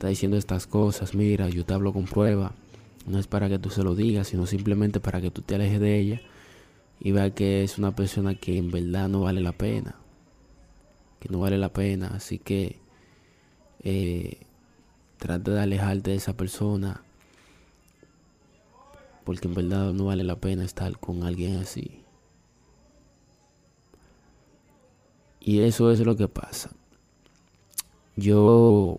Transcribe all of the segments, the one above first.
está diciendo estas cosas, mira, yo te hablo con prueba. No es para que tú se lo digas, sino simplemente para que tú te alejes de ella y veas que es una persona que en verdad no vale la pena. Que no vale la pena. Así que eh, trata de alejarte de esa persona. Porque en verdad no vale la pena estar con alguien así. Y eso es lo que pasa. Yo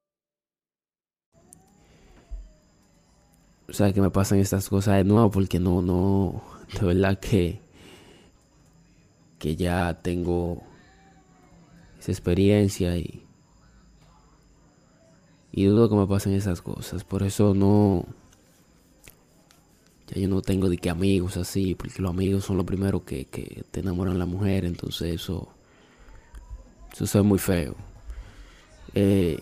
O sea, que me pasan estas cosas de nuevo porque no, no, de verdad que, que ya tengo esa experiencia y, y dudo que me pasen esas cosas. Por eso no, ya yo no tengo de que amigos así, porque los amigos son los primeros que, que te enamoran la mujer, entonces eso, eso es muy feo. Eh,